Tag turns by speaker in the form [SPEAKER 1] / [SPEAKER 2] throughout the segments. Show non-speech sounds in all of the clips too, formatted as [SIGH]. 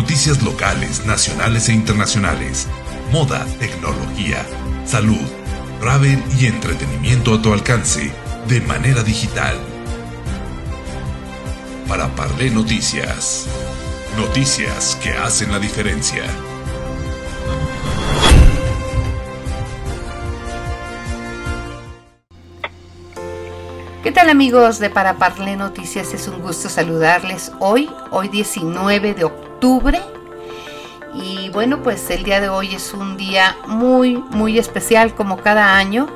[SPEAKER 1] noticias locales, nacionales e internacionales, moda, tecnología, salud, travel y entretenimiento a tu alcance de manera digital. Para Parlé Noticias. Noticias que hacen la diferencia.
[SPEAKER 2] ¿Qué tal amigos de Para Parlé Noticias? Es un gusto saludarles hoy, hoy 19 de octubre. Y bueno, pues el día de hoy es un día muy, muy especial como cada año,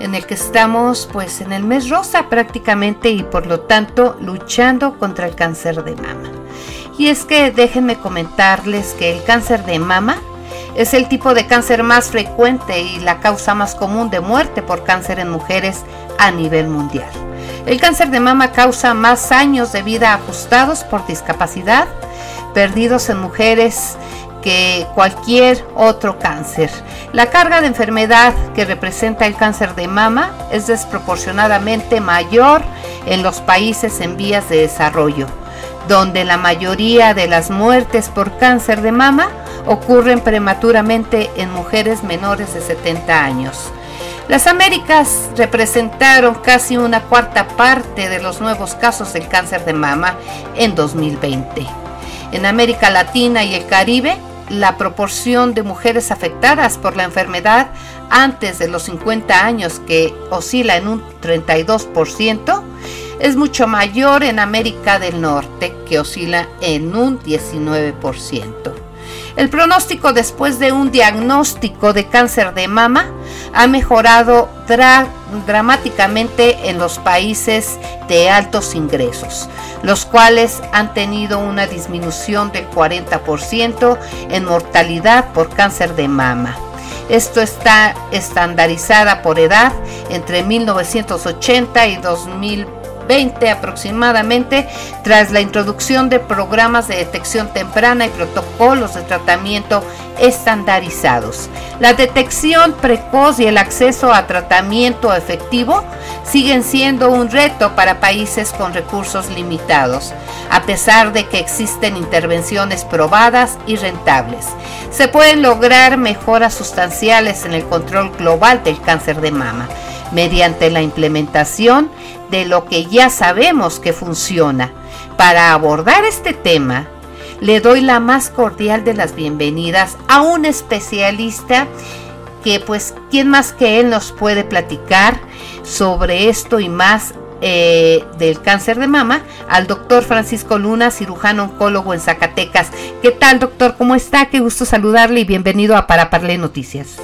[SPEAKER 2] en el que estamos pues en el mes rosa prácticamente y por lo tanto luchando contra el cáncer de mama. Y es que déjenme comentarles que el cáncer de mama es el tipo de cáncer más frecuente y la causa más común de muerte por cáncer en mujeres a nivel mundial. El cáncer de mama causa más años de vida ajustados por discapacidad, perdidos en mujeres que cualquier otro cáncer. La carga de enfermedad que representa el cáncer de mama es desproporcionadamente mayor en los países en vías de desarrollo, donde la mayoría de las muertes por cáncer de mama ocurren prematuramente en mujeres menores de 70 años. Las Américas representaron casi una cuarta parte de los nuevos casos del cáncer de mama en 2020. En América Latina y el Caribe, la proporción de mujeres afectadas por la enfermedad antes de los 50 años, que oscila en un 32%, es mucho mayor en América del Norte, que oscila en un 19%. El pronóstico después de un diagnóstico de cáncer de mama ha mejorado dramáticamente en los países de altos ingresos, los cuales han tenido una disminución del 40% en mortalidad por cáncer de mama. Esto está estandarizada por edad entre 1980 y 2020 20 aproximadamente, tras la introducción de programas de detección temprana y protocolos de tratamiento estandarizados. La detección precoz y el acceso a tratamiento efectivo siguen siendo un reto para países con recursos limitados, a pesar de que existen intervenciones probadas y rentables. Se pueden lograr mejoras sustanciales en el control global del cáncer de mama mediante la implementación de lo que ya sabemos que funciona. Para abordar este tema, le doy la más cordial de las bienvenidas a un especialista que pues, ¿quién más que él nos puede platicar sobre esto y más eh, del cáncer de mama? Al doctor Francisco Luna, cirujano oncólogo en Zacatecas. ¿Qué tal, doctor? ¿Cómo está? Qué gusto saludarle y bienvenido a Para Parle Noticias.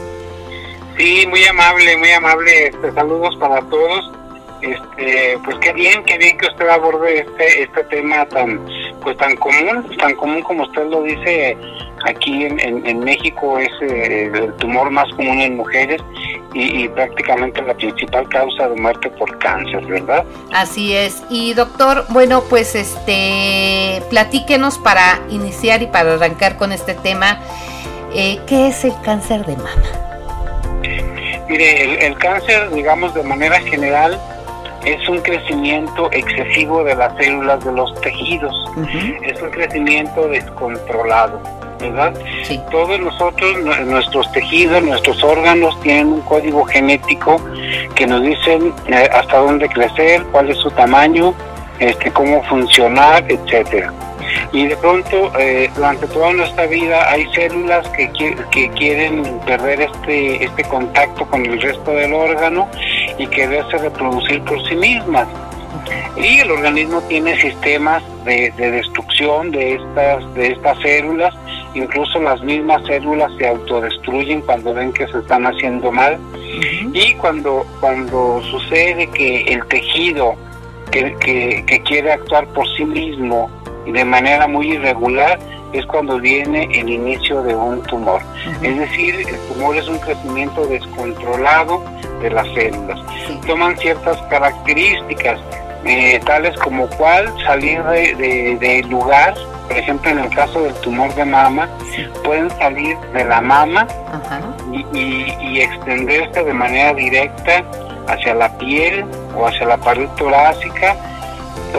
[SPEAKER 3] Sí, muy amable, muy amable. Este, saludos para todos. Este, pues qué bien, qué bien que usted aborde este este tema tan pues tan común, tan común como usted lo dice aquí en, en, México es eh, el tumor más común en mujeres y, y, prácticamente la principal causa de muerte por cáncer, ¿verdad?
[SPEAKER 2] Así es. Y doctor, bueno, pues este platíquenos para iniciar y para arrancar con este tema, eh, ¿qué es el cáncer de mama?
[SPEAKER 3] Mire, el, cáncer, digamos, de manera general, es un crecimiento excesivo de las células de los tejidos. Es un crecimiento descontrolado, ¿verdad? Todos nosotros, nuestros tejidos, nuestros órganos tienen un código genético que nos dicen eh, hasta dónde crecer, cuál es su tamaño, este, cómo funcionar, etcétera y de pronto eh, durante toda nuestra vida hay células que, que quieren perder este, este contacto con el resto del órgano y quererse reproducir por sí mismas. Y el organismo tiene sistemas de, destrucción de estas, de estas células, incluso las mismas células se autodestruyen cuando ven que se están haciendo mal. Y cuando, cuando sucede que el tejido que, que quiere actuar por sí mismo de manera muy irregular es cuando viene el inicio de un tumor. Es decir, el tumor es un crecimiento descontrolado de las células. Toman ciertas características, eh, tales como cuál salir de, de, lugar, por ejemplo en el caso del tumor de mama, pueden salir de la mama y, y extenderse de manera directa hacia la piel o hacia la pared torácica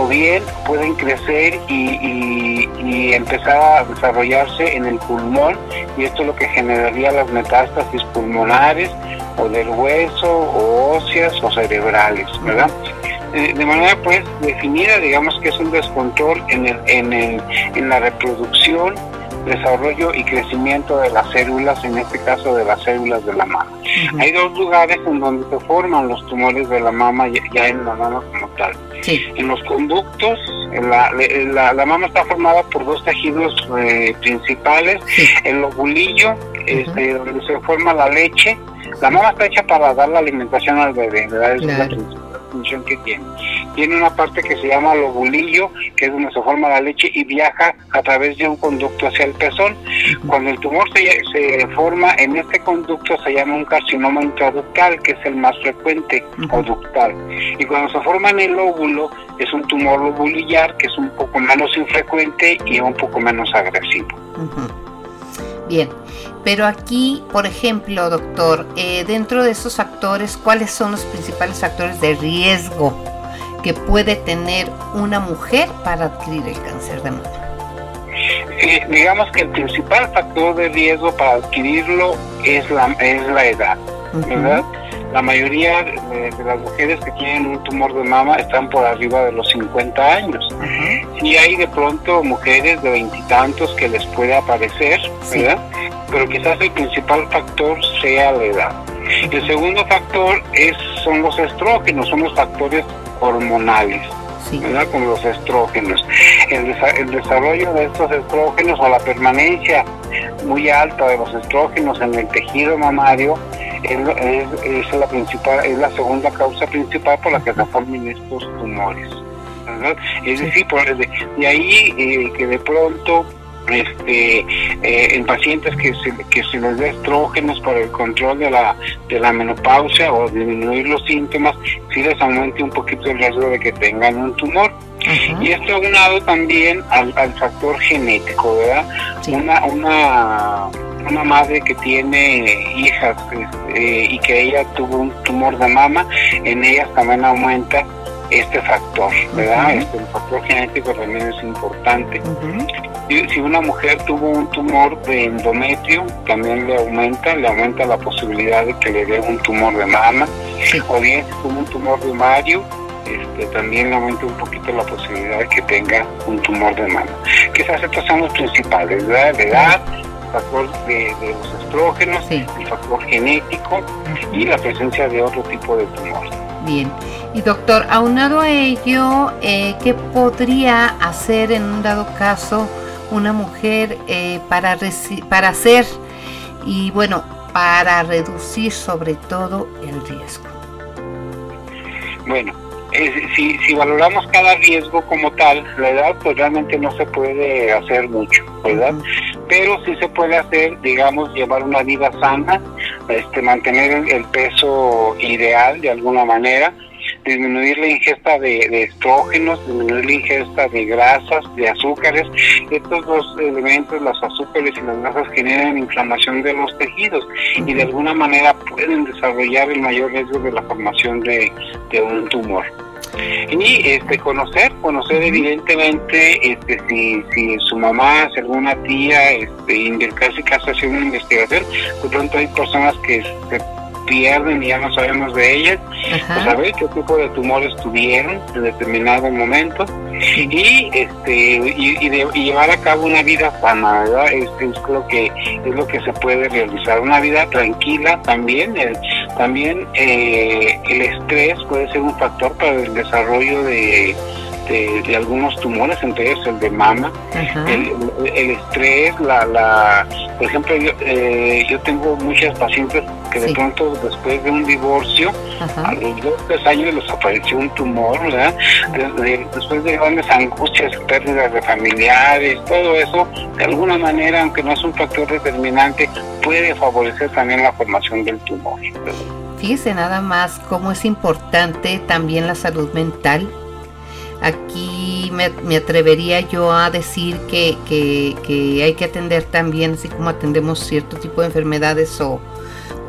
[SPEAKER 3] bien pueden crecer y, y, empezar a desarrollarse en el pulmón y esto es lo que generaría las metástasis pulmonares o del hueso o óseas o cerebrales, ¿verdad? de manera pues definida, digamos que es un descontrol en, el, en, el, en la reproducción, desarrollo y crecimiento de las células, en este caso de las células de la mama. Hay dos lugares en donde se forman los tumores de la mama ya, en la mama como tal. En los conductos, la, la, mama está formada por dos tejidos eh, principales, el lobulillo, este, donde se forma la leche. La mama está hecha para dar la alimentación al bebé, ¿verdad? Es función que tiene. Tiene una parte que se llama lobulillo, que es donde se forma la leche y viaja a través de un conducto hacia el pezón. Cuando el tumor se, se forma en este conducto se llama un carcinoma intraductal, que es el más frecuente, o ductal. Y cuando se forma en el lóbulo, es un tumor lobulillar, que es un poco menos infrecuente y un poco menos agresivo.
[SPEAKER 2] Bien, pero aquí, por ejemplo, doctor, eh, dentro de esos factores, ¿cuáles son los principales factores de riesgo que puede tener una mujer para adquirir el cáncer de mama?
[SPEAKER 3] Eh, digamos que el principal factor de riesgo para adquirirlo es la, es la edad, ¿verdad? La mayoría de, las mujeres que tienen un tumor de mama están por arriba de los 50 años. Y hay de pronto mujeres de veintitantos que les puede aparecer, ¿verdad? Pero quizás el principal factor sea la edad. El segundo factor es son los estrógenos, son los factores hormonales. ¿verdad? Como los estrógenos. El, el, desarrollo de estos estrógenos o la permanencia muy alta de los estrógenos en el tejido mamario es, la principal, es la segunda causa principal por la que se forman estos tumores. Es decir, por, de, de ahí eh, que de pronto este, eh, en pacientes que se, que se les da estrógenos por el control de la, de la menopausia o disminuir los síntomas, sí les aumente un poquito el riesgo de que tengan un tumor. Y esto aunado también al, al factor genético, ¿verdad? Una, una una madre que tiene hijas este, y que ella tuvo un tumor de mama, en ellas también aumenta este factor, ¿verdad? este, el factor genético también es importante. Si una mujer tuvo un tumor de endometrio, también le aumenta, le aumenta la posibilidad de que le dé un tumor de mama. O bien si tuvo un tumor de ovario, este, también le aumenta un poquito la posibilidad de que tenga un tumor de mama. Quizás estos son los principales, ¿verdad? La edad, factor de, los estrógenos, el factor genético y la presencia de otro tipo de tumor.
[SPEAKER 2] Bien. Y doctor, aunado a ello, eh, ¿qué podría hacer en un dado caso una mujer eh, para, para hacer y bueno, para reducir sobre todo el riesgo?
[SPEAKER 3] Bueno, si, si valoramos cada riesgo como tal, la edad pues realmente no se puede hacer mucho, ¿verdad? Pero sí se puede hacer, digamos, llevar una vida sana, este, mantener el peso ideal de alguna manera, disminuir la ingesta de, estrógenos, disminuir la ingesta de grasas, de azúcares. Estos dos elementos, los azúcares y las grasas, generan inflamación de los tejidos y de alguna manera pueden desarrollar el mayor riesgo de la formación de, un tumor. Y este conocer, conocer evidentemente este, si, si su mamá, si alguna tía, este, casi casi hacer una investigación, de pronto hay personas que se pierden y ya no sabemos de ellas, pues saber qué tipo de tumores tuvieron en determinado momento y este y, llevar a cabo una vida sana, ¿verdad? Este, es lo que es lo que se puede realizar, una vida tranquila también, también eh, el estrés puede ser un factor para el desarrollo de de, algunos tumores, entre ellos el de mama, el, estrés, la, la, por ejemplo, yo, eh, yo tengo muchas pacientes que de pronto después de un divorcio, a los dos tres años les apareció un tumor, ¿verdad? después de grandes angustias, pérdidas de familiares, todo eso, de alguna manera, aunque no es un factor determinante, puede favorecer también la formación del tumor.
[SPEAKER 2] Fíjese nada más cómo es importante también la salud mental Aquí me, atrevería yo a decir que, hay que atender también, así como atendemos cierto tipo de enfermedades o,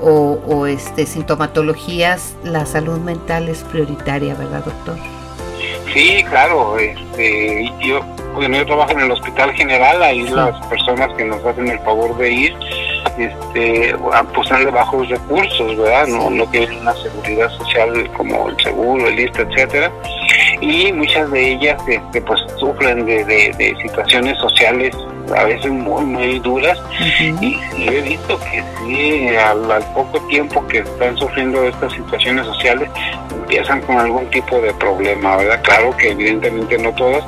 [SPEAKER 2] o, este, sintomatologías, la salud mental es prioritaria, ¿verdad, doctor?
[SPEAKER 3] Sí, claro. Este, yo, bueno, yo trabajo en el Hospital General, ahí las personas que nos hacen el favor de ir, este, pues de bajos recursos, ¿verdad? No, no tienen una seguridad social como el seguro, el ISTA, etcétera. Y muchas de ellas, este, pues sufren de, de situaciones sociales a veces muy, muy duras. y, he visto que sí, al, poco tiempo que están sufriendo estas situaciones sociales, empiezan con algún tipo de problema, ¿verdad? Claro que evidentemente no todas.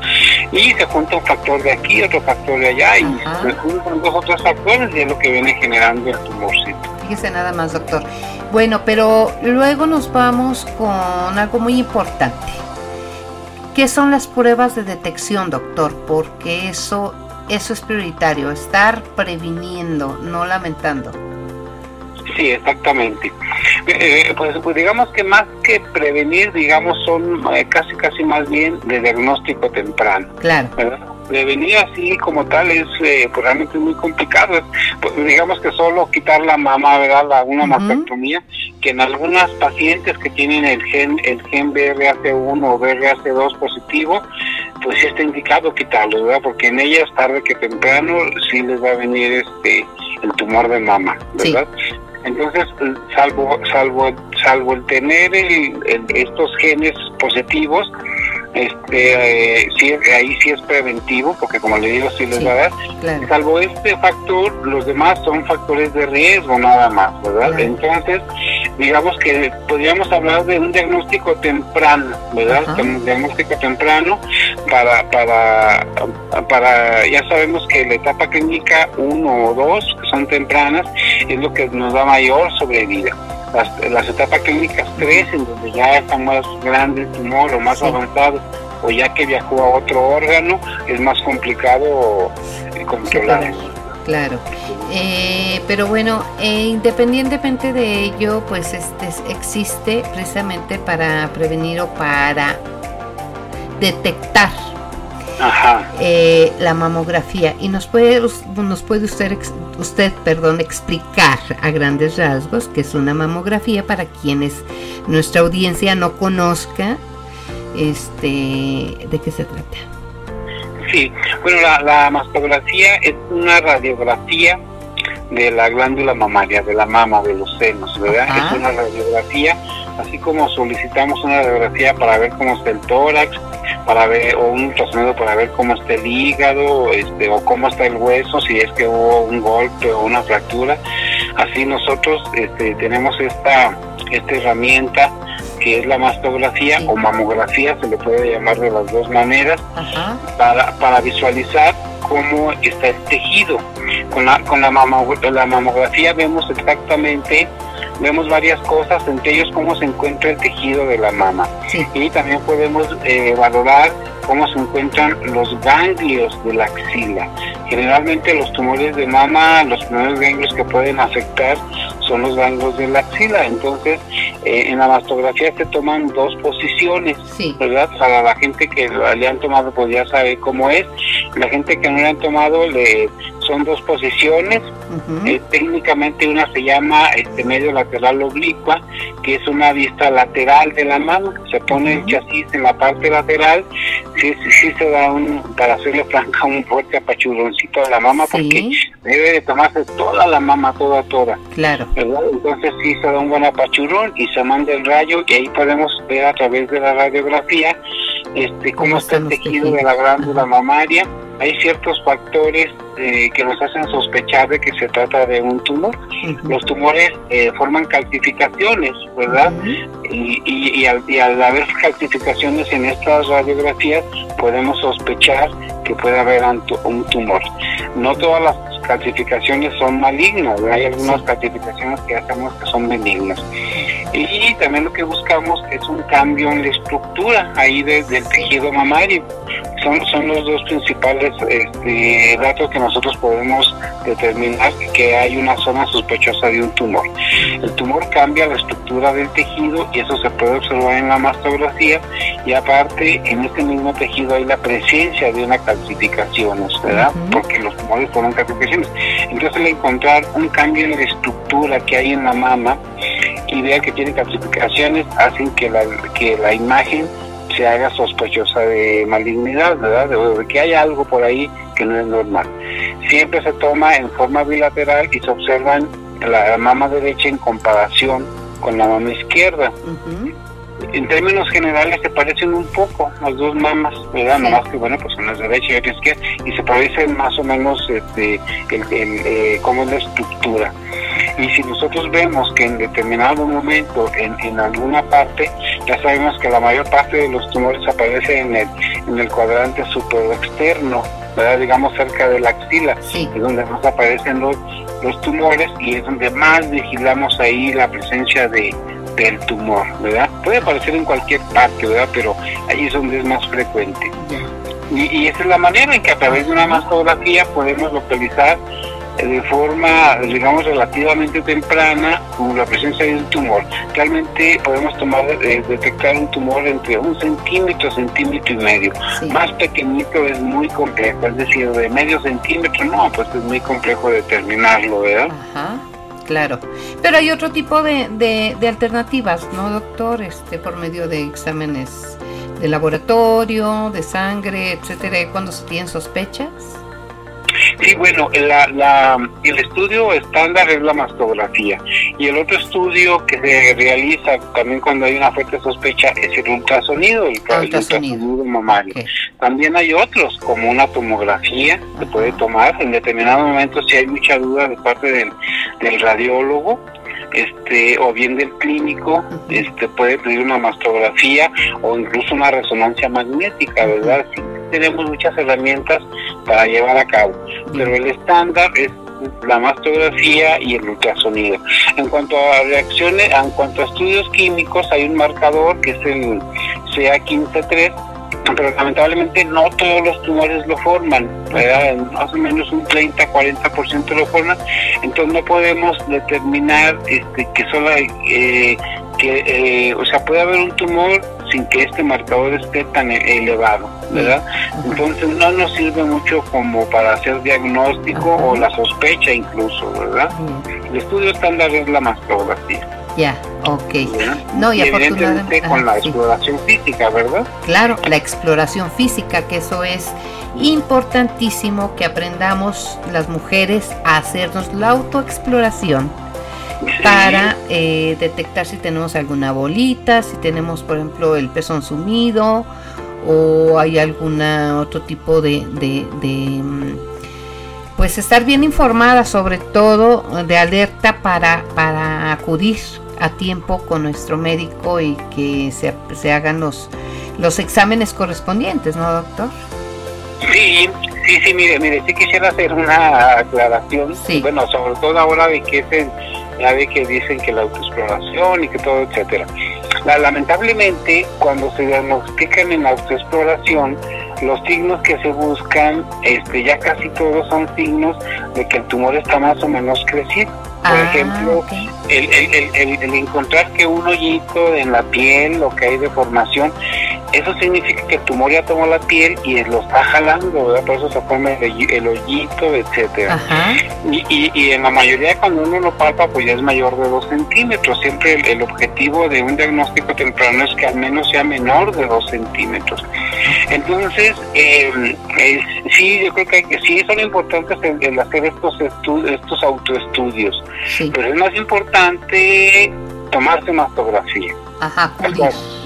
[SPEAKER 3] Y se junta un factor de aquí, otro factor de allá, y se juntan dos otros factores y es lo que viene generando el tumorcito.
[SPEAKER 2] Fíjese nada más, doctor. Bueno, pero luego nos vamos con algo muy importante. ¿Qué son las pruebas de detección, doctor? Porque eso eso es prioritario, estar previniendo, no lamentando.
[SPEAKER 3] Sí, exactamente. Eh, pues, pues, digamos que más que prevenir, digamos, son eh, casi, casi más bien de diagnóstico temprano.
[SPEAKER 2] Claro.
[SPEAKER 3] Prevenir así como tal es eh, pues, realmente muy complicado. Pues, digamos que solo quitar la mama, ¿verdad? La, una mastectomía, que en algunas pacientes que tienen el gen, el gen BRAC1 o BRAC2 positivo, pues sí está indicado quitarlo, ¿verdad? Porque en ellas tarde que temprano sí les va a venir este el tumor de mama, ¿verdad? Entonces, salvo salvo salvo el tener estos genes positivos, este eh, sí, ahí sí es preventivo porque como le digo sí les va a dar. salvo este factor los demás son factores de riesgo nada más verdad entonces digamos que podríamos hablar de un diagnóstico temprano verdad un diagnóstico temprano para para para ya sabemos que la etapa clínica 1 o 2 que son tempranas es lo que nos da mayor sobrevida las, etapas clínicas 3, en donde ya está más grande el tumor o más avanzado, o ya que viajó a otro órgano, es más complicado eh, controlar
[SPEAKER 2] Claro, eh, pero bueno, eh, independientemente de ello, pues este existe precisamente para prevenir o para detectar eh, la mamografía. Y nos puede nos puede usted usted perdón explicar a grandes rasgos que es una mamografía para quienes nuestra audiencia no conozca este de qué se trata.
[SPEAKER 3] Sí. Bueno la, mastografía es una radiografía de la glándula mamaria de la mama de los senos verdad es una radiografía así como solicitamos una radiografía para ver cómo está el tórax para ver, o un ultrasonido para ver cómo está el hígado, este, o cómo está el hueso, si es que hubo un golpe o una fractura. Así nosotros este, tenemos esta, esta herramienta es la mastografía o mamografía, se le puede llamar de las dos maneras, para, para visualizar cómo está el tejido. Con la, con la, la mamografía vemos exactamente vemos varias cosas, entre ellos cómo se encuentra el tejido de la mama. Y también podemos eh, valorar cómo se encuentran los ganglios de la axila. Generalmente los tumores de mama, los primeros ganglios que pueden afectar son los ganglios de la axila. Entonces, eh, en la mastografía se toman dos posiciones, ¿verdad? Para la gente que le han tomado, pues ya sabe cómo es. La gente que no le han tomado, le son dos posiciones. Eh, técnicamente una se llama este medio lateral oblicua, que es una vista lateral de la mano. Se pone el chasis en la parte lateral. Sí, sí, se da un, para hacerle franca, un fuerte apachuroncito de la mama, porque debe de tomarse toda la mama, toda, toda.
[SPEAKER 2] Claro.
[SPEAKER 3] Entonces sí se da un buen apachurón y se manda el rayo y ahí podemos ver a través de la radiografía este cómo, está el tejido de la glándula mamaria hay ciertos factores eh, que nos hacen sospechar de que se trata de un tumor. Los tumores eh, forman calcificaciones, ¿verdad? y, al, haber calcificaciones en estas radiografías, podemos sospechar que puede haber un tumor. No todas las calcificaciones son malignas, hay algunas calcificaciones que hacemos que son benignas. Y también lo que buscamos es un cambio en la estructura ahí del tejido mamario. Son, son los dos principales este, datos que nosotros podemos determinar que hay una zona sospechosa de un tumor. El tumor cambia la estructura del tejido y eso se puede observar en la mastografía y aparte en este mismo tejido hay la presencia de una calcificación, ¿verdad? Porque los tumores forman calcificaciones. Entonces al encontrar un cambio en la estructura que hay en la mama y vea que tiene calcificaciones, hacen que la, que la imagen se haga sospechosa de malignidad, ¿verdad? De, que hay algo por ahí que no es normal. Siempre se toma en forma bilateral y se observan la, mama derecha en comparación con la mama izquierda en términos generales se parecen un poco las dos mamas, ¿verdad? Nomás que, bueno, pues una es derecha y otra izquierda, y se parecen más o menos este, el, el, eh, cómo es la estructura. Y si nosotros vemos que en determinado momento, en, en alguna parte, ya sabemos que la mayor parte de los tumores aparecen en el, en el cuadrante superior externo, ¿verdad? digamos cerca de la axila, es donde más aparecen los, los tumores y es donde más vigilamos ahí la presencia de del tumor, ¿verdad? Puede aparecer en cualquier parte, ¿verdad? Pero ahí es donde es más frecuente. Y, esa es la manera en que a través de una mastografía podemos localizar eh, de forma, digamos, relativamente temprana la presencia de un tumor. Realmente podemos tomar, eh, detectar un tumor entre un centímetro, centímetro y medio. Más pequeñito es muy complejo, es decir, de medio centímetro, no, pues es muy complejo determinarlo, ¿verdad? Ajá.
[SPEAKER 2] Claro, pero hay otro tipo de, de, alternativas, ¿no, doctor? Este, por medio de exámenes de laboratorio, de sangre, etcétera, cuando se tienen sospechas.
[SPEAKER 3] Sí, bueno, la, el estudio estándar es la mastografía y el otro estudio que se realiza también cuando hay una fuerte sospecha es el ultrasonido, el, ultrasonido, mamario. También hay otros, como una tomografía, se puede tomar. En determinado momento si hay mucha duda de parte del, del radiólogo este o bien del clínico este puede pedir una mastografía o incluso una resonancia magnética verdad tenemos muchas herramientas para llevar a cabo, pero el estándar es la mastografía y el ultrasonido. En cuanto a reacciones, en cuanto a estudios químicos, hay un marcador que es el CA153, pero lamentablemente no todos los tumores lo forman, más o menos un 30-40% lo forman, entonces no podemos determinar este, que solo eh, que, eh, o sea, puede haber un tumor sin que este marcador esté tan elevado, ¿verdad? Entonces no nos sirve mucho como para hacer diagnóstico o la sospecha incluso, ¿verdad? El estudio estándar es la mastografía.
[SPEAKER 2] Ya, ok. No, y,
[SPEAKER 3] afortunadamente con la exploración física, ¿verdad?
[SPEAKER 2] Claro, la exploración física, que eso es importantísimo que aprendamos las mujeres a hacernos la autoexploración para eh, detectar si tenemos alguna bolita, si tenemos, por ejemplo, el pezón sumido o hay alguna otro tipo de, mm, pues estar bien informada sobre todo de alerta para, para acudir a tiempo con nuestro médico y que se, se hagan los, los exámenes correspondientes, ¿no, doctor?
[SPEAKER 3] Sí, sí, sí, mire, mire, sí quisiera hacer una aclaración, bueno, sobre todo ahora de que es el ya ve que dicen que la autoexploración y que todo, etcétera. lamentablemente, cuando se diagnostican en autoexploración, los signos que se buscan, este, ya casi todos son signos de que el tumor está más o menos crecido. Por ah, ejemplo, el, el, el, encontrar que un hoyito en la piel o que hay deformación, eso significa que el tumor ya tomó la piel y lo está jalando, ¿verdad? Por eso se pone el, hoyito, etcétera. Y, y, en la mayoría cuando uno lo palpa, pues ya es mayor de dos centímetros. Siempre el, objetivo de un diagnóstico temprano es que al menos sea menor de dos centímetros. Entonces, eh, sí, yo creo que, sí son importantes el, hacer estos estos autoestudios, pero es más importante tomarse mastografía. Ajá,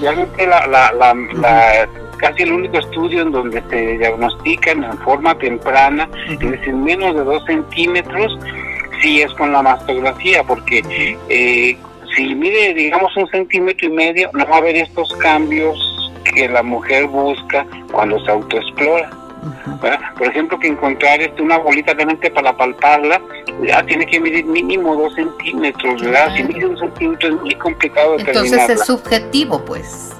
[SPEAKER 3] realmente la, la, la, casi el único estudio en donde se diagnostican en forma temprana, es decir, menos de dos centímetros, sí es con la mastografía, porque eh, si mide, digamos, un centímetro y medio, no va a haber estos cambios que la mujer busca cuando se autoexplora. Por ejemplo, que encontrar este, una bolita realmente para palparla, ya tiene que medir mínimo dos centímetros, ¿verdad? Si mide un centímetro es muy complicado
[SPEAKER 2] Entonces es subjetivo, pues.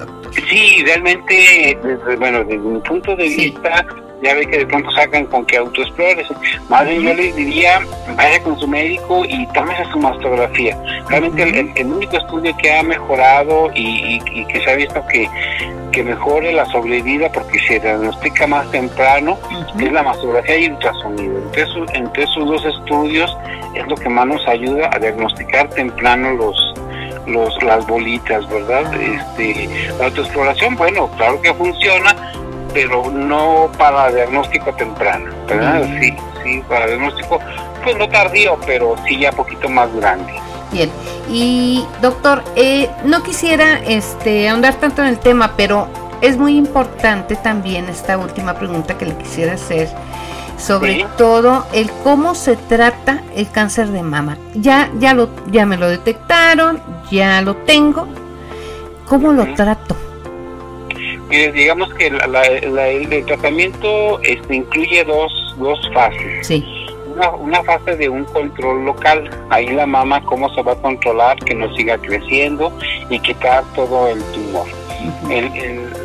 [SPEAKER 3] Sí, realmente, bueno, desde mi punto de vista, ya ve que de pronto sacan con que autoexplores. Más bien yo les diría, vaya con su médico y tómese su mastografía. Realmente el, único estudio que ha mejorado y, que se ha visto que, que mejore la sobrevida porque se diagnostica más temprano es la mastografía y el ultrasonido. Entre entre esos dos estudios es lo que más nos ayuda a diagnosticar temprano los los las bolitas, ¿verdad? Este, la autoexploración, bueno, claro que funciona, pero no para diagnóstico temprano, ¿verdad? Sí, sí, para diagnóstico, pues no tardío, pero sí ya poquito más grande.
[SPEAKER 2] Bien, y doctor, eh, no quisiera este, ahondar tanto en el tema, pero es muy importante también esta última pregunta que le quisiera hacer sobre todo el cómo se trata el cáncer de mama. Ya, ya, lo, ya me lo detectaron, ya lo tengo. ¿Cómo lo trato?
[SPEAKER 3] Digamos que el tratamiento este, incluye dos, dos fases.
[SPEAKER 2] Sí.
[SPEAKER 3] Una, una, fase de un control local, ahí la mama cómo se va a controlar, que no siga creciendo y quitar todo el tumor.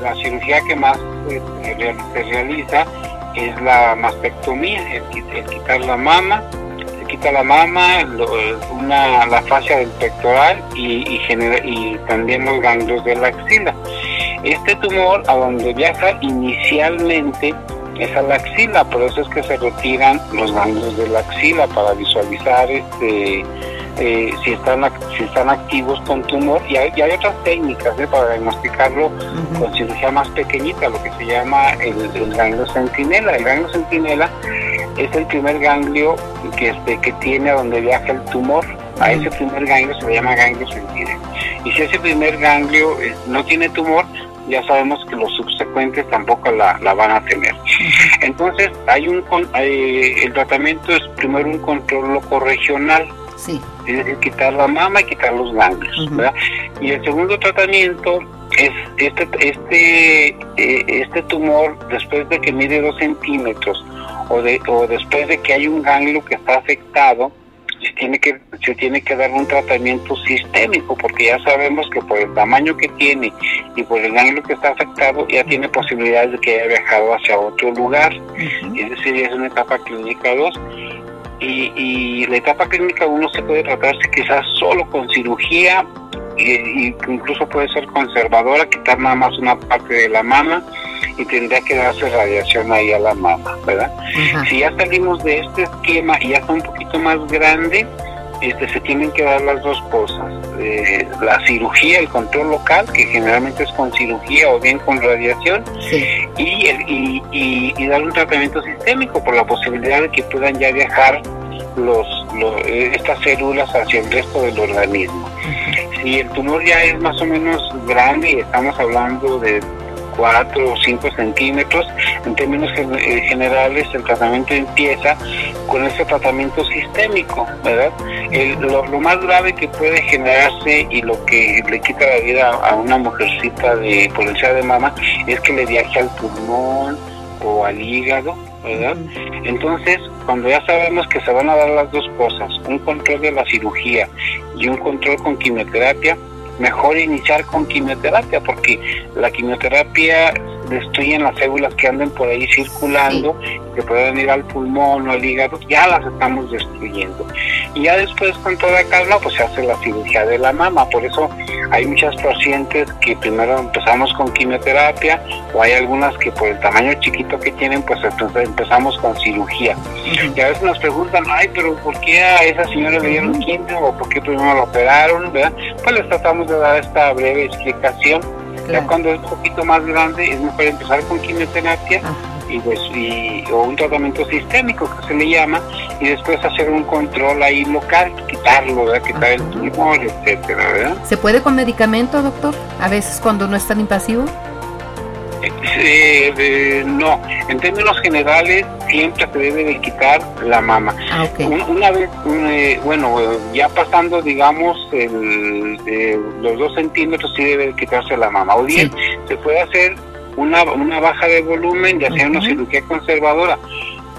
[SPEAKER 3] la cirugía que más se realiza es la mastectomía, el, quitar la mama, se quita la mama, una, la fascia del pectoral y, y, genera, y también los ganglios de la axila. Este tumor a donde viaja inicialmente es a la axila, por eso es que se retiran los ganglios de la axila para visualizar este eh, si están si están activos con tumor y hay, hay otras técnicas eh, para diagnosticarlo con cirugía más pequeñita, lo que se llama el, ganglio centinela. El ganglio centinela es el primer ganglio que, este, que tiene a donde viaja el tumor. A ese primer ganglio se le llama ganglio centinela. Y si ese primer ganglio eh, no tiene tumor, ya sabemos que los subsecuentes tampoco la, la van a tener. Entonces, hay un el tratamiento es primero un control loco regional
[SPEAKER 2] Sí.
[SPEAKER 3] Es decir, quitar la mama y quitar los ganglios. Y el segundo tratamiento es este, este, eh, este tumor, después de que mide dos centímetros o, de, o después de que hay un ganglio que está afectado, se tiene que se tiene que dar un tratamiento sistémico porque ya sabemos que por el tamaño que tiene y por el ganglio que está afectado ya tiene posibilidades de que haya viajado hacia otro lugar. Es decir es una etapa clínica 2 y, la etapa clínica uno se puede tratarse quizás solo con cirugía e, incluso puede ser conservadora, quitar nada más una parte de la mama y tendría que darse radiación ahí a la mama, ¿verdad? Si ya salimos de este esquema y ya está un poquito más grande, este, se tienen que dar las dos cosas. Eh, la cirugía, el control local, que generalmente es con cirugía o bien con radiación, y, el, y, dar un tratamiento sistémico por la posibilidad de que puedan ya viajar los, eh, estas células hacia el resto del organismo. Si el tumor ya es más o menos grande y estamos hablando de 4 o 5 centímetros. En términos eh, generales, el tratamiento empieza con ese tratamiento sistémico, ¿verdad? lo, más grave que puede generarse y lo que le quita la vida a una mujercita de potencial de mama es que le viaje al pulmón o al hígado, ¿verdad? Entonces, cuando ya sabemos que se van a dar las dos cosas, un control de la cirugía y un control con quimioterapia, mejor iniciar con quimioterapia porque la quimioterapia destruyen las células que anden por ahí circulando, que pueden ir al pulmón o al hígado, ya las estamos destruyendo. Y ya después con toda calma pues se hace la cirugía de la mama, por eso hay muchas pacientes que primero empezamos con quimioterapia o hay algunas que por el tamaño chiquito que tienen pues entonces empezamos con cirugía. Y a veces nos preguntan, ay, pero ¿por qué a esa señora le dieron quimio o por qué primero la operaron? ¿verdad? Pues les tratamos de dar esta breve explicación ya cuando es un poquito más grande es mejor empezar con quimioterapia y pues y, o un tratamiento sistémico que se le llama y después hacer un control ahí local, quitarlo, ¿verdad? quitar el tumor, etcétera, ¿verdad?
[SPEAKER 2] ¿Se puede con medicamento, doctor? A veces cuando no es tan invasivo.
[SPEAKER 3] Eh, no, en términos generales siempre se debe de quitar la mama.
[SPEAKER 2] Ah,
[SPEAKER 3] una vez, eh, bueno, ya pasando, digamos, el, los dos centímetros sí debe de quitarse la mama. O bien se puede hacer una, una baja de volumen y hacer una cirugía conservadora.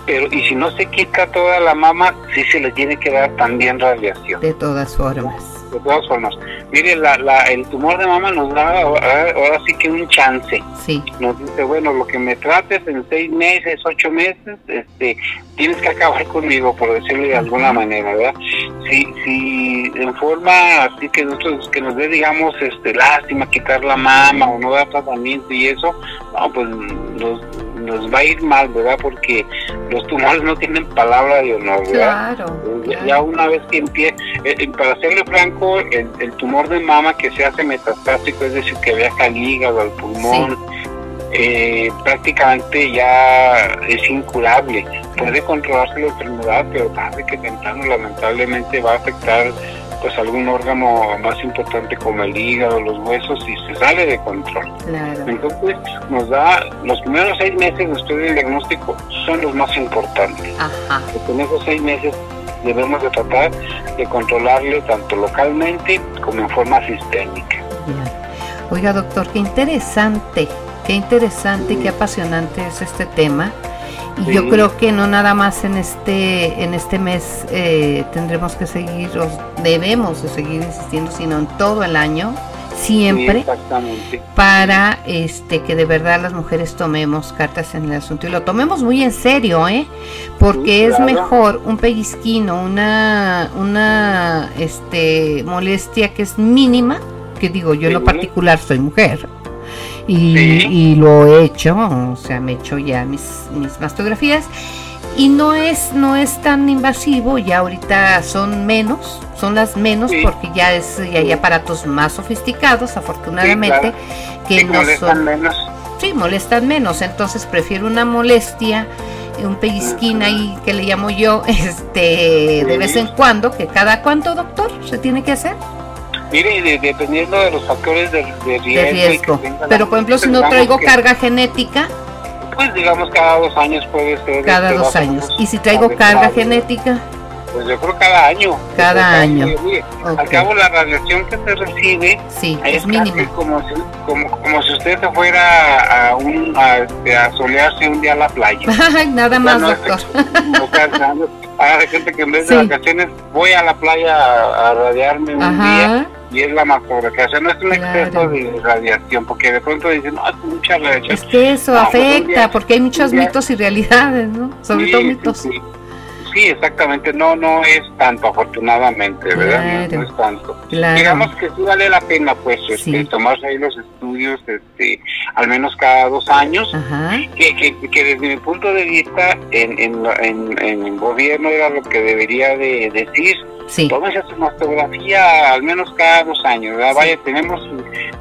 [SPEAKER 3] Pero, y si no se quita toda la mama, sí se le tiene que dar también radiación.
[SPEAKER 2] De todas formas
[SPEAKER 3] de todas formas. Mire, la, la, el tumor de mama nos da ahora, sí que un chance.
[SPEAKER 2] Sí.
[SPEAKER 3] Nos dice, bueno, lo que me trates en seis meses, ocho meses, este, tienes que acabar conmigo, por decirlo de alguna manera, ¿verdad? Si, si en forma así que nosotros, que nos dé, digamos, este, lástima quitar la mama o no dar tratamiento y eso, no, pues nos nos va a ir mal, ¿verdad? Porque los tumores no tienen palabra de honor, ¿verdad? Claro. Ya una vez que empieza, eh, eh, para serle franco, el, tumor de mama que se hace metastásico, es decir, que viaja al hígado, al pulmón, eh, prácticamente ya es incurable. Puede controlarse la enfermedad, pero tarde que temprano lamentablemente va a afectar pues algún órgano más importante como el hígado, los huesos y se sale de control. Entonces nos da, los primeros seis meses después del diagnóstico son los más importantes. Porque en esos seis meses debemos de tratar de controlarle tanto localmente como en forma sistémica.
[SPEAKER 2] Oiga doctor, qué interesante, qué interesante y qué apasionante es este tema. Y yo creo que no nada más en este en este mes eh, tendremos que seguir, o debemos de seguir insistiendo, sino en todo el año, siempre, para este que de verdad las mujeres tomemos cartas en el asunto. Y lo tomemos muy en serio, ¿eh? Porque es mejor un pellizquino, una una este molestia que es mínima, que digo yo en lo particular soy mujer y, lo he hecho, o sea, me he hecho ya mis, mis mastografías. Y no es no es tan invasivo, ya ahorita son menos, son las menos porque ya es ya hay aparatos más sofisticados, afortunadamente, que no molestan son menos. Sí, molestan menos, entonces prefiero una molestia un pellizquín ahí que le llamo yo, [LAUGHS] este, de vez en cuando, que cada cuánto, doctor, se tiene que hacer.
[SPEAKER 3] Mire, dependiendo de los factores de, riesgo.
[SPEAKER 2] Pero, por ejemplo, si no traigo carga genética.
[SPEAKER 3] Pues digamos cada dos años puede ser.
[SPEAKER 2] Cada dos años. ¿Y si traigo carga genética?
[SPEAKER 3] Pues yo creo cada año.
[SPEAKER 2] Cada año.
[SPEAKER 3] Al cabo la radiación que se recibe
[SPEAKER 2] sí, es, mínima.
[SPEAKER 3] Como si, como, como si usted se fuera a, un, a, este, solearse un día a la playa.
[SPEAKER 2] Nada más, doctor.
[SPEAKER 3] hay gente que en vez de vacaciones voy a la playa a, radiarme un día y es la macroradiación, no es un exceso de radiación, porque de pronto dicen, no, es mucha radiación.
[SPEAKER 2] Es que eso pues, afecta, porque hay muchos mitos y realidades, ¿no? Sobre todo mitos.
[SPEAKER 3] Sí, exactamente, no no es tanto afortunadamente, ¿verdad? No, es tanto. Digamos que sí vale la pena pues este, tomarse ahí los estudios este al menos cada dos años, que, que, desde mi punto de vista en, en, en, en el gobierno era lo que debería de decir, Sí. Tómese su mastografía al menos cada dos años, ¿verdad? Vaya, tenemos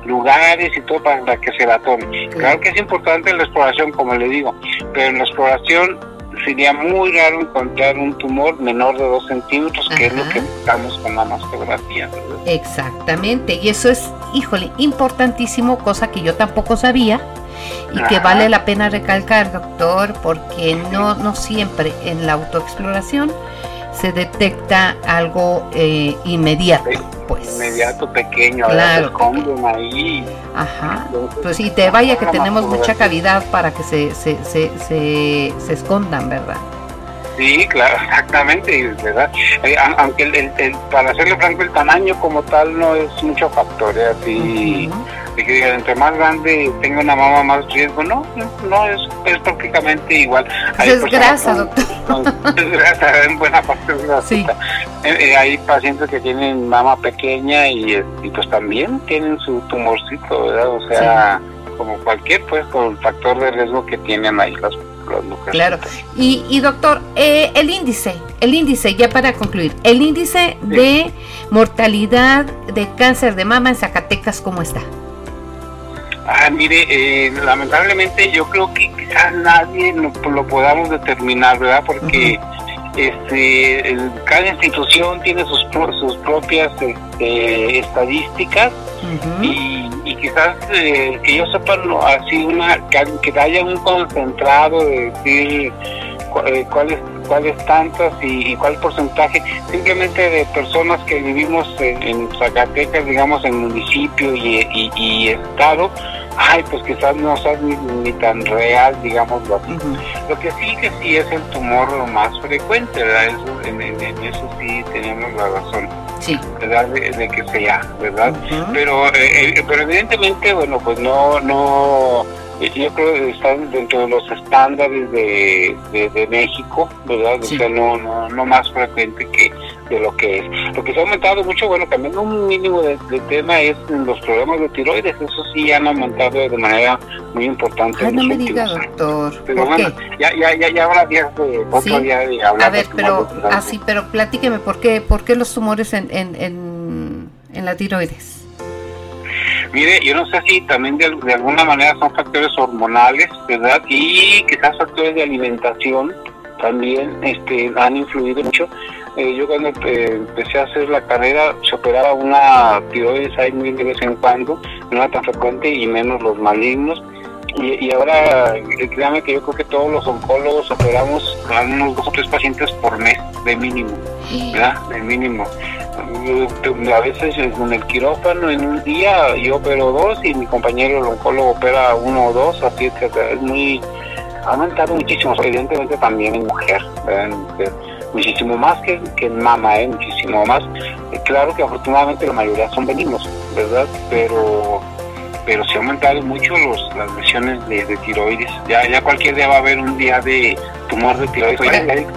[SPEAKER 3] lugares y todo para que se la tome. Claro que es importante la exploración, como le digo, pero en la exploración sería muy raro encontrar un tumor menor de dos centímetros, que es lo que buscamos con la mastografía.
[SPEAKER 2] Exactamente, y eso es, híjole, importantísimo, cosa que yo tampoco sabía y que vale la pena recalcar, doctor, porque no, no siempre en la autoexploración se detecta algo eh, inmediato, pues.
[SPEAKER 3] Inmediato, pequeño, claro, se ahí.
[SPEAKER 2] Ajá. Pues y te vaya que tenemos mucha cavidad para que se, se, se, se, se escondan, ¿verdad?
[SPEAKER 3] Sí, claro, [LAUGHS] exactamente, ¿verdad? Eh, aunque el, el, para hacerle franco el tamaño como tal no es mucho factor, ¿eh? así de que digan entre más grande tenga una mama más riesgo, no, no es, es prácticamente igual. [LAUGHS]
[SPEAKER 2] es grasa, doctor.
[SPEAKER 3] es grasa, en buena parte es grasa. Sí. Eh, hay pacientes que tienen mama pequeña y, y, pues también tienen su tumorcito, ¿verdad? O sea, como cualquier, pues, con el factor de riesgo que tienen ahí las
[SPEAKER 2] Claro. Y, y doctor, eh, el índice, el índice, ya para concluir, el índice de mortalidad de cáncer de mama en Zacatecas, ¿cómo está?
[SPEAKER 3] Ah, mire, eh, lamentablemente yo creo que quizás nadie lo, podamos determinar, ¿verdad? Porque este, cada institución tiene sus, sus propias este, estadísticas y, quizás eh, que yo sepa no, así una que, haya un concentrado de decir eh, cuáles cuáles tantas y, cuál porcentaje simplemente de personas que vivimos en, Zacatecas digamos en municipio y, estado ay pues quizás no sea ni, tan real digámoslo así lo que sí que sí es el tumor lo más frecuente verdad eso, en, eso sí tenemos la razón sí. ¿verdad? De, que sea, ¿verdad? Pero eh, eh, pero evidentemente, bueno, pues no, no, yo creo que están dentro de los estándares de, de, México, ¿verdad? O sea, no, no, no más frecuente que de lo que es. Lo que se ha aumentado mucho, bueno, también un mínimo de, tema es los problemas de tiroides, eso sí han aumentado de manera muy importante.
[SPEAKER 2] Ay, no me diga, doctor.
[SPEAKER 3] Pero bueno, ya, ya, ya, ya habrá días de, otro día de hablar.
[SPEAKER 2] A ver, pero, así, pero platíqueme, ¿por qué, por qué los tumores en, en, en, en la tiroides?
[SPEAKER 3] Mire, yo no sé si también de, alguna manera son factores hormonales, ¿verdad? Y quizás factores de alimentación también este, han influido mucho. Eh, yo cuando eh, empecé a hacer la carrera se operaba una tiroides ahí muy de vez en cuando, no era tan frecuente y menos los malignos. Y, y ahora, eh, créame que yo creo que todos los oncólogos operamos a unos dos o tres pacientes por mes, de mínimo, ¿verdad? De mínimo a veces en el quirófano en un día yo opero dos y mi compañero el oncólogo opera uno o dos, así es que es muy, ha aumentado muchísimo, evidentemente también en mujer, muchísimo más que, en mama, ¿eh? muchísimo más. Eh, claro que afortunadamente la mayoría son benignos, ¿verdad? Pero pero se aumentado mucho los, las lesiones de, tiroides. Ya, ya cualquier día va a haber un día de tumor de tiroides.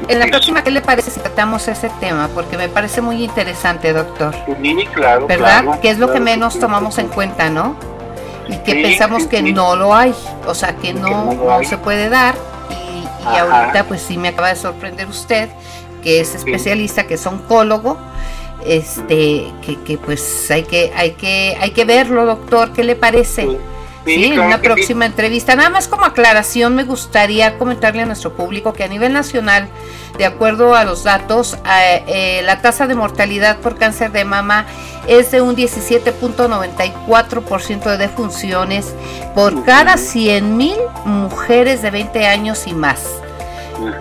[SPEAKER 2] en la próxima, ¿qué le parece si tratamos ese tema? Porque me parece muy interesante, doctor.
[SPEAKER 3] Sí, claro.
[SPEAKER 2] ¿Verdad? que es lo que menos tomamos en cuenta, ¿no? Y que pensamos que no lo hay, o sea, que no, no, se puede dar. Y, y ahorita, pues sí me acaba de sorprender usted, que es especialista, que es oncólogo este que, que pues hay que hay que hay que verlo doctor qué le parece sí, en una próxima entrevista. Nada más como aclaración me gustaría comentarle a nuestro público que a nivel nacional de acuerdo a los datos eh, la tasa de mortalidad por cáncer de mama es de un 17.94% de defunciones por cada 100 mil mujeres de 20 años y más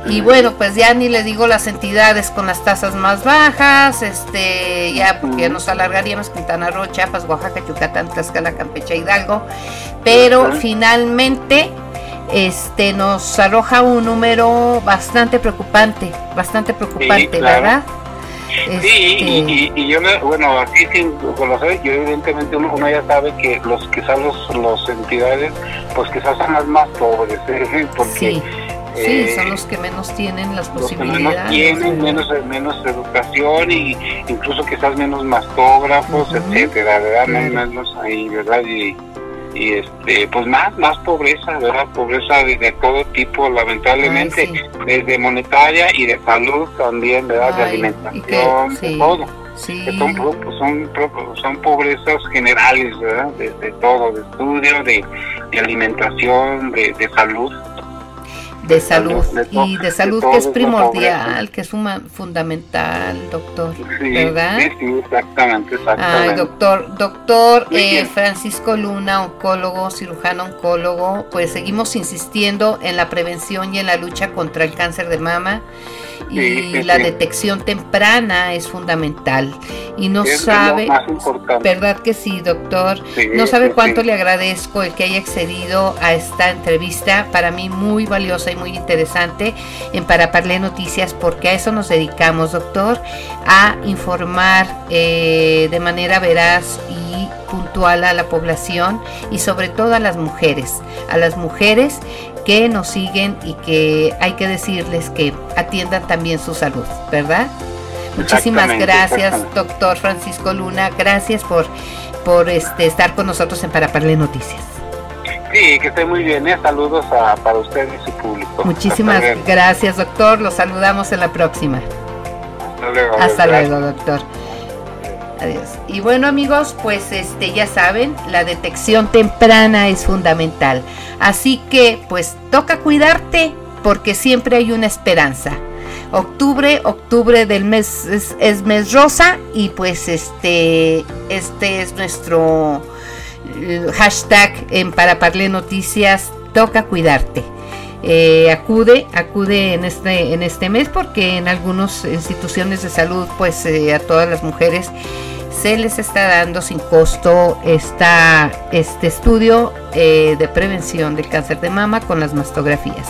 [SPEAKER 2] y bueno, pues ya ni le digo las entidades con las tasas más bajas, este, ya porque nos alargaríamos Quintana Roo, Chiapas, Oaxaca, Yucatán, Tlaxcala, Campeche, Hidalgo, pero finalmente este nos arroja un número bastante preocupante, bastante preocupante, ¿verdad?
[SPEAKER 3] Sí, y, este yo, bueno, así sin conocer, yo evidentemente uno, ya sabe que los quizás los, los entidades, pues quizás son las más pobres, ¿eh? [LAUGHS] porque
[SPEAKER 2] Sí, eh, son los que menos tienen las posibilidades. menos
[SPEAKER 3] tienen, menos, menos educación y incluso quizás menos mastógrafos, etcétera, ¿verdad? Menos ahí, ¿verdad? Y, y este pues más más pobreza verdad pobreza de, todo tipo lamentablemente desde monetaria y de salud también verdad de alimentación de todo sí. son, son, son pobrezas generales verdad de, todo de estudio de, de alimentación de, de salud
[SPEAKER 2] de salud y de salud que es primordial, que es fundamental, doctor, ¿verdad?
[SPEAKER 3] Sí, exactamente,
[SPEAKER 2] Ay, doctor, doctor eh, Francisco Luna, oncólogo, cirujano oncólogo, pues seguimos insistiendo en la prevención y en la lucha contra el cáncer de mama y la detección temprana es fundamental. Y no sabe, ¿verdad que sí, doctor? no sabe cuánto le agradezco el que haya accedido a esta entrevista, para mí muy valiosa y muy interesante en Paraparle Noticias, porque a eso nos dedicamos, doctor, a informar eh, de manera veraz y puntual a la población y sobre todo a las mujeres, a las mujeres que nos siguen y que hay que decirles que atiendan también su salud, ¿verdad? Muchísimas gracias, doctor Francisco Luna. Gracias por, por este, estar con nosotros en Paraparle Noticias.
[SPEAKER 3] Sí, que esté muy bien. ¿eh? Saludos a, para usted y su público.
[SPEAKER 2] Muchísimas gracias, doctor. Los saludamos en la próxima.
[SPEAKER 3] Hasta luego.
[SPEAKER 2] Hasta luego, doctor. Adiós. Y bueno amigos, pues este ya saben, la detección temprana es fundamental. Así que pues toca cuidarte porque siempre hay una esperanza. Octubre, octubre del mes es, mes rosa y pues este este es nuestro eh, hashtag en para Parle Noticias, toca cuidarte. Eh, acude, acude en este, en este mes porque en algunas instituciones de salud, pues eh, a todas las mujeres se les está dando sin costo esta, este estudio eh, de prevención del cáncer de mama con las mastografías.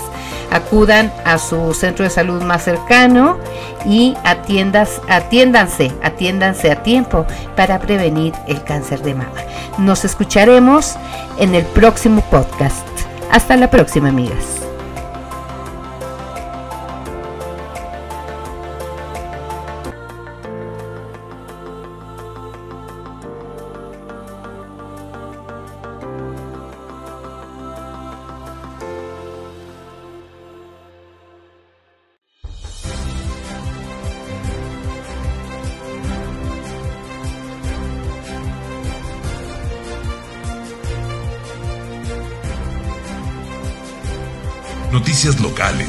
[SPEAKER 2] Acudan a su centro de salud más cercano y atiendas, atiéndanse, atiéndanse a tiempo para prevenir el cáncer de mama. Nos escucharemos en el próximo podcast. Hasta la próxima, amigas.